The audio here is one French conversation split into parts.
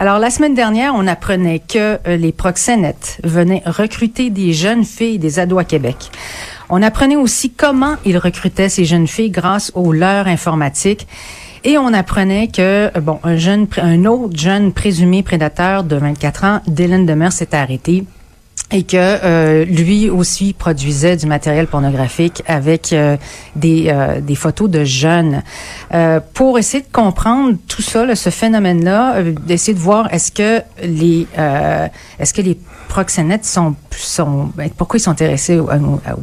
Alors, la semaine dernière, on apprenait que euh, les proxénètes venaient recruter des jeunes filles des ados à Québec. On apprenait aussi comment ils recrutaient ces jeunes filles grâce aux leurs informatiques. Et on apprenait que, euh, bon, un jeune, un autre jeune présumé prédateur de 24 ans, Dylan Demers, s'est arrêté et que euh, lui aussi produisait du matériel pornographique avec euh, des, euh, des photos de jeunes. pour essayer de comprendre tout ça, là, ce phénomène-là, d'essayer de voir est-ce que les est-ce que les proxénètes sont, sont ben, pourquoi ils sont intéressés aux,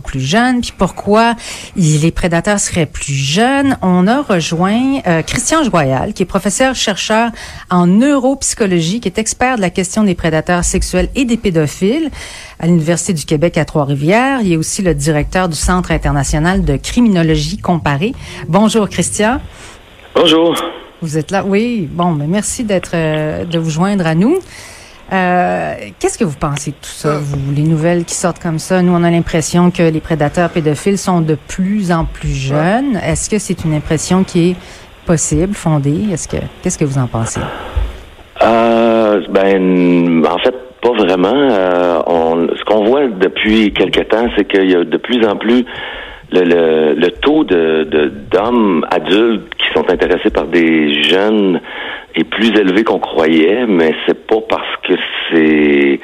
plus jeunes, puis pourquoi les prédateurs seraient plus jeunes. On a rejoint Christian Joyal, qui est professeur chercheur en neuropsychologie, qui est expert de la question des prédateurs sexuels et des pédophiles à l'Université du Québec à Trois-Rivières. Il est aussi le directeur du Centre international de criminologie comparée. Bonjour, Christian. Bonjour. Vous êtes là, oui. Bon, mais merci d'être, euh, de vous joindre à nous. Euh, qu'est-ce que vous pensez de tout ça, vous, les nouvelles qui sortent comme ça? Nous, on a l'impression que les prédateurs pédophiles sont de plus en plus jeunes. Est-ce que c'est une impression qui est possible, fondée? Est-ce que, qu'est-ce que vous en pensez? Euh, ben, en fait, pas vraiment. Euh, on, ce qu'on voit depuis quelque temps, c'est qu'il y a de plus en plus le, le, taux de, d'hommes adultes qui sont intéressés par des jeunes est plus élevé qu'on croyait, mais c'est pas parce que c'est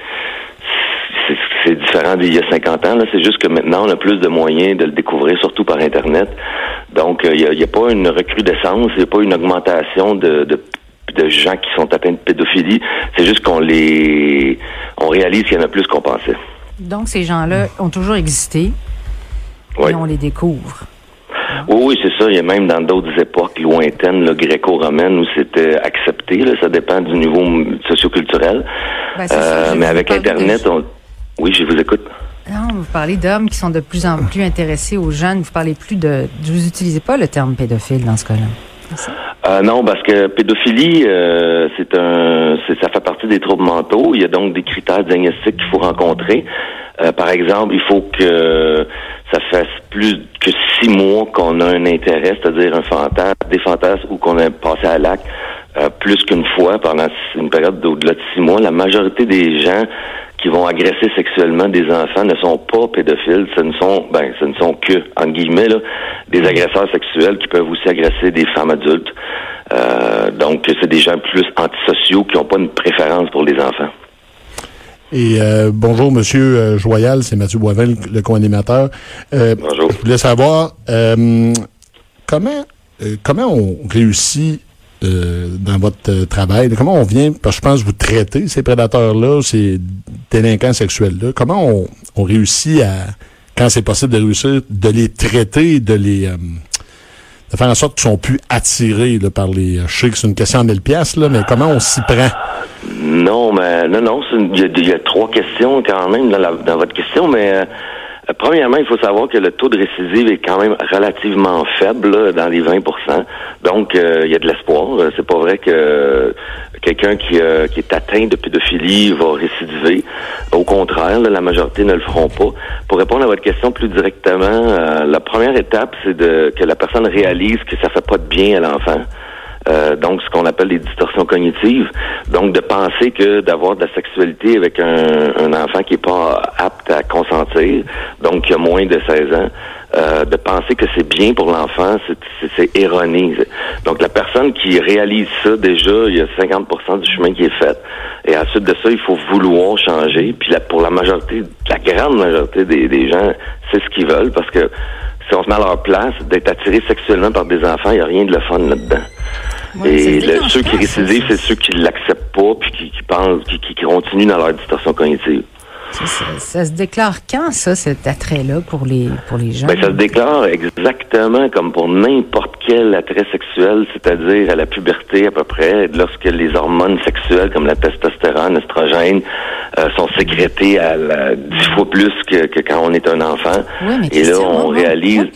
c'est différent d'il y a 50 ans. Là, c'est juste que maintenant, on a plus de moyens de le découvrir, surtout par Internet. Donc, euh, il n'y a, a, pas une recrudescence, il n'y a pas une augmentation de, de de gens qui sont atteints de pédophilie. C'est juste qu'on les, on réalise qu'il y en a plus qu'on pensait. Donc, ces gens-là ont toujours existé. Et on les découvre. Oui, oui, c'est ça. Il y a même dans d'autres époques lointaines, gréco-romaines, où c'était accepté. Là, ça dépend du niveau socioculturel. Ben, euh, mais avec Internet, on... oui, je vous écoute. Non, vous parlez d'hommes qui sont de plus en plus intéressés aux jeunes. Vous parlez plus de. Vous n'utilisez pas le terme pédophile dans ce cas-là. Euh, non, parce que pédophilie, euh, c'est un, ça fait partie des troubles mentaux. Il y a donc des critères diagnostiques qu'il faut rencontrer. Euh, par exemple, il faut que ça fasse plus que six mois qu'on a un intérêt, c'est-à-dire un fantasme, des fantasmes ou qu'on a passé à l'acte plus qu'une fois pendant une période d'au-delà de six mois. La majorité des gens qui vont agresser sexuellement des enfants ne sont pas pédophiles, ce ne sont ben ce ne sont que en guillemets là, des agresseurs sexuels qui peuvent aussi agresser des femmes adultes. Euh, donc c'est des gens plus antisociaux qui n'ont pas une préférence pour les enfants. Et euh, bonjour Monsieur euh, Joyal, c'est Mathieu Boisvelle, le co-animateur. bonjour. Je voulais savoir comment comment on réussit euh, dans votre euh, travail? Comment on vient, parce que je pense que vous traitez ces prédateurs-là, ces délinquants sexuels-là, comment on, réussit à, quand c'est possible de réussir, de les traiter, de les... Euh, de faire en sorte qu'ils sont plus attirés par les... Je sais que c'est une question en mille pièces, là, mais comment on s'y prend? Non, mais non, non, il y, a trois questions quand même dans, la, dans votre question, mais euh, premièrement, il faut savoir que le taux de récidive est quand même relativement faible, dans les 20% Donc, euh, il y a de l'espoir. Euh, c'est pas vrai que quelqu'un qui, qui, est atteint de pédophilie va récidiver. Au contraire, la majorité ne le feront pas. Pour répondre à votre question plus directement, la première étape, c'est de que la personne réalise que ça fait pas de bien à l'enfant. Euh, donc ce qu'on appelle les distorsions cognitives. Donc de penser que d'avoir de la sexualité avec un, un enfant qui est pas apte à consentir, donc qui a moins de 16 ans, euh, de penser que c'est bien pour l'enfant, c'est erroné. Donc la personne qui réalise ça déjà, il y a 50% du chemin qui est fait. Et ensuite de ça, il faut vouloir changer. Puis pour la majorité, la grande majorité des, des gens, c'est ce qu'ils veulent parce que si on se met à leur place, d'être attiré sexuellement par des enfants, il n'y a rien de le fun là-dedans. Et ceux qui récidivent, c'est ceux qui l'acceptent pas, puis qui, pensent, qui, qui, continuent dans leur distorsion cognitive. Ça, ça- ça se déclare quand, ça, cet attrait-là pour les, pour les gens? Ben, ça se déclare exactement comme pour n'importe quel attrait sexuel, c'est-à-dire à la puberté à peu près, lorsque les hormones sexuelles comme la testostérone, l'estrogène, euh, sont sécrétées à dix fois plus que, que quand on est un enfant. Oui, mais Et là, on réalise...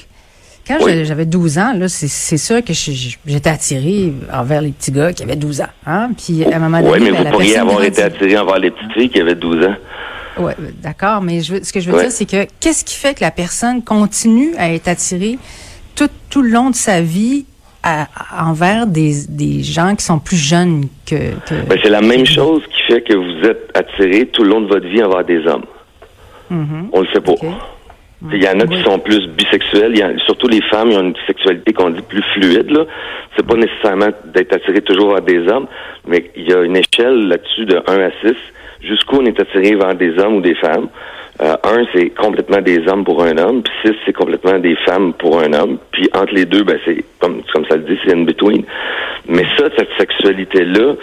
Quand Oui. j'avais 12 ans, là, c'est sûr que j'étais attirée envers les petits gars qui avaient 12 ans. Hein? Puis à un moment donné, Oui, mais ben, vous la pourriez avoir été attiré envers les petites filles qui avaient 12 ans. Ouais, d'accord, mais je veux- ce que je veux Ouais. dire, c'est que qu'est-ce qui fait que la personne continue à être attirée tout, tout le long de sa vie à- à- envers des, des gens qui sont plus jeunes que... que- Ben, c'est la même chose qui fait que vous êtes attiré tout le long de votre vie envers des hommes. Mhm. On le sait pas. Il y en a qui sont plus bisexuels. Il y a, surtout les femmes, ils ont une sexualité qu'on dit plus fluide. Là, c'est pas nécessairement d'être attiré toujours vers des hommes, mais il y a une échelle là-dessus de 1 à 6. Jusqu'où on est attiré vers des hommes ou des femmes. Euh, 1, c'est complètement des hommes pour un homme. Puis 6, c'est complètement des femmes pour un homme. Puis entre les deux, ben c'est comme, comme ça le dit, c'est in between. Mais ça, cette sexualité-là,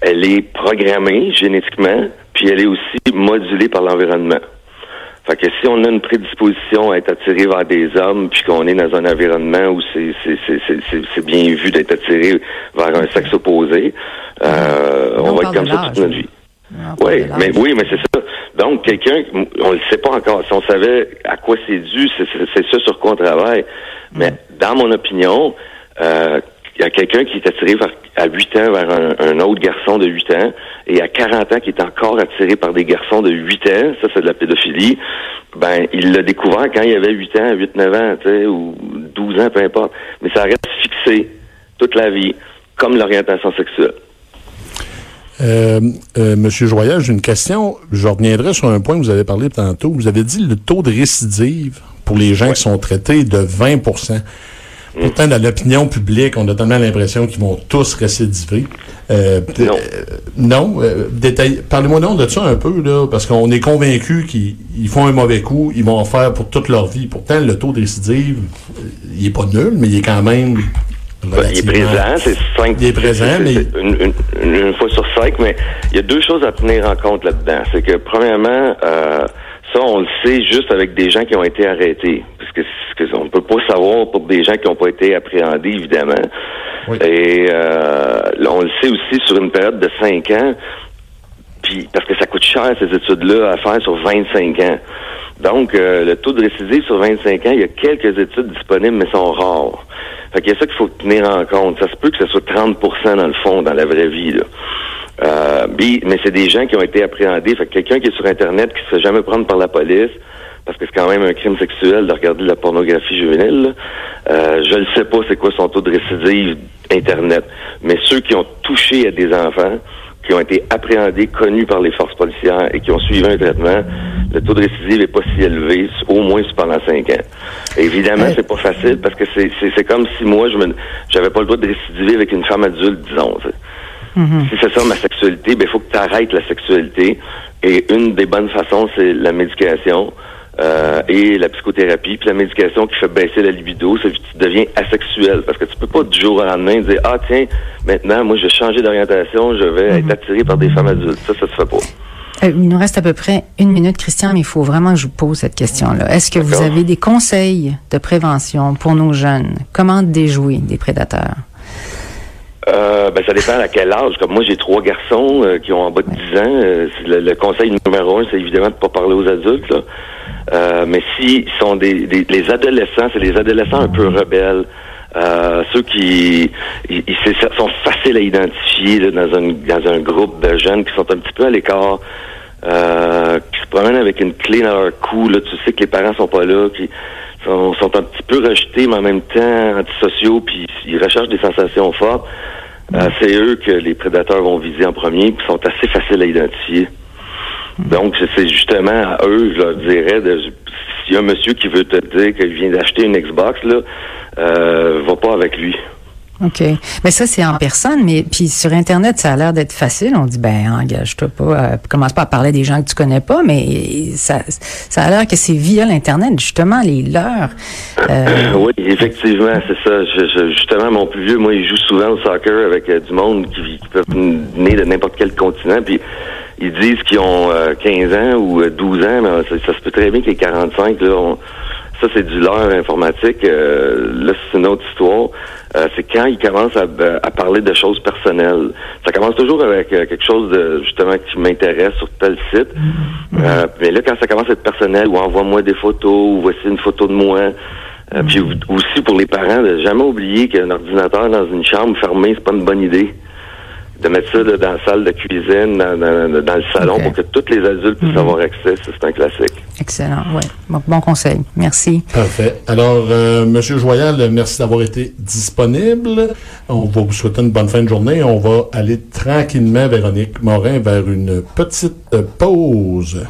elle est programmée génétiquement, puis elle est aussi modulée par l'environnement. Fait que si on a une prédisposition à être attiré vers des hommes, puis qu'on est dans un environnement où c'est c'est c'est c'est- c'est- c'est bien vu d'être attiré vers un sexe opposé, euh, on on va être comme ça toute notre vie. Oui, mais oui, mais c'est ça. Donc quelqu'un, on le sait pas encore. Si on savait à quoi c'est dû, c'est c'est- c'est ça sur quoi on travaille. Mais dans mon opinion, euh, il y a quelqu'un qui est attiré à 8 ans vers un, un autre garçon de 8 ans et à 40 ans qui est encore attiré par des garçons de 8 ans, ça c'est de la pédophilie, ben il l'a découvert quand il avait 8 ans, 8-9 ans, tu sais, ou 12 ans, peu importe. Mais ça reste fixé toute la vie, comme l'orientation sexuelle. Euh, euh, Monsieur Joyal, j'ai une question. Je reviendrai sur un point que vous avez parlé tantôt. Vous avez dit le taux de récidive pour les gens qui sont traités de 20 Pourtant, dans l'opinion publique, on a tellement l'impression qu'ils vont tous récidiver. Euh, Non. euh, non. euh, détail- Parlez-moi donc de ça un peu, là, parce qu'on est convaincu qu'ils ils font un mauvais coup, ils vont en faire pour toute leur vie. Pourtant, le taux de récidive, euh, il est pas nul, mais il est quand même Ben, il est présent, c'est cinq. Il est présent, mais- Une, une- une fois sur cinq, mais il y a deux choses à tenir en compte là-dedans. C'est que, premièrement, euh, ça, on le sait juste avec des gens qui ont été arrêtés. Parce que, ce que on peut pas savoir pour des gens qui n'ont pas été appréhendés, évidemment. Oui. Et euh, on le sait aussi sur une période de cinq ans. Puis parce que ça coûte cher ces études-là à faire sur 25 ans. Donc euh, le taux de récidive sur 25 ans, il y a quelques études disponibles, mais sont rares. Fait qu'il y a ça qu'il faut tenir en compte. Ça se peut que ce soit 30% dans le fond, dans la vraie vie. Là. Euh, mais c'est des gens qui ont été appréhendés. Fait que quelqu'un qui est sur Internet, qui se fait jamais prendre par la police, parce que c'est quand même un crime sexuel de regarder de la pornographie juvénile. Euh, je ne sais pas c'est quoi son taux de récidive Internet. Mais ceux qui ont touché à des enfants, qui ont été appréhendés, connus par les forces policières et qui ont suivi un traitement, le taux de récidive n'est pas si élevé, au moins pendant cinq ans. Évidemment, c'est pas facile parce que c'est comme si moi, je me j'avais pas le droit de récidiver avec une femme adulte, disons. Sais. Si c'est ça ma sexualité, ben il faut que tu arrêtes la sexualité. Et une des bonnes façons, c'est la médication euh, et la psychothérapie. Puis la médication qui fait baisser la libido, c'est que tu deviens asexuel. Parce que tu peux pas du jour au lendemain dire Ah tiens, maintenant, moi je vais changer d'orientation, je vais être attiré par des femmes adultes. Ça, ça se fait pas. Euh, il nous reste à peu près une minute, Christian, mais il faut vraiment que je vous pose cette question-là. Est-ce que vous avez des conseils de prévention pour nos jeunes? Comment déjouer des prédateurs? Euh, ben, ça dépend à quel âge. Comme moi, j'ai trois garçons euh, qui ont en bas de 10 ans. Euh, le, le conseil numéro un, c'est évidemment de pas parler aux adultes. Là. Euh, mais s'ils sont des, des les adolescents, c'est les adolescents un peu rebelles. Euh, ceux qui ils, ils- sont faciles à identifier là, dans, un, dans un groupe de jeunes qui sont un petit peu à l'écart, qui se promènent avec une clé dans leur cou. Là, tu sais que les parents sont pas là, qui sont, sont un petit peu rejetés, mais en même temps antisociaux, puis ils recherchent des sensations fortes. Euh, c'est eux que les prédateurs vont viser en premier, puis sont assez faciles à identifier. Donc, c'est- c'est justement à eux, je leur dirais, de, s'il y a un monsieur qui veut te dire qu'il vient d'acheter une Xbox, là, euh, va pas avec lui. OK. Mais ça, c'est en personne, mais puis sur Internet, ça a l'air d'être facile. On dit, ben, engage-toi pas. euh, commence pas à parler des gens que tu connais pas, mais ça, ça a l'air que c'est via l'Internet, justement, les leurs. Euh, oui, effectivement, c'est ça. Je- je- justement, mon plus vieux, moi, il joue souvent au soccer avec euh, du monde qui, qui peuvent venir de n'importe quel continent. Puis ils disent qu'ils ont euh, 15 ans ou euh, 12 ans, mais ça, ça se peut très bien qu'ils aient 45. Là, on- ça, c'est du leurre informatique. Euh, là, c'est une autre histoire. Euh, c'est quand ils commencent à, à parler de choses personnelles. Ça commence toujours avec euh, quelque chose de justement qui m'intéresse sur tel site. Euh, mais là, quand ça commence à être personnel, ou envoie-moi des photos, ou voici une photo de moi. Euh, Puis aussi pour les parents, de jamais oublier qu'un ordinateur dans une chambre fermée, c'est pas une bonne idée. De mettre ça là, dans la salle de cuisine, dans, dans- dans le salon, pour que tous les adultes puissent avoir accès. C'est un classique. Excellent, oui. Bon, bon conseil. Merci. Parfait. Alors, euh, Monsieur Joyal, merci d'avoir été disponible. On va vous souhaiter une bonne fin de journée. On va aller tranquillement, Véronique Morin, vers une petite pause.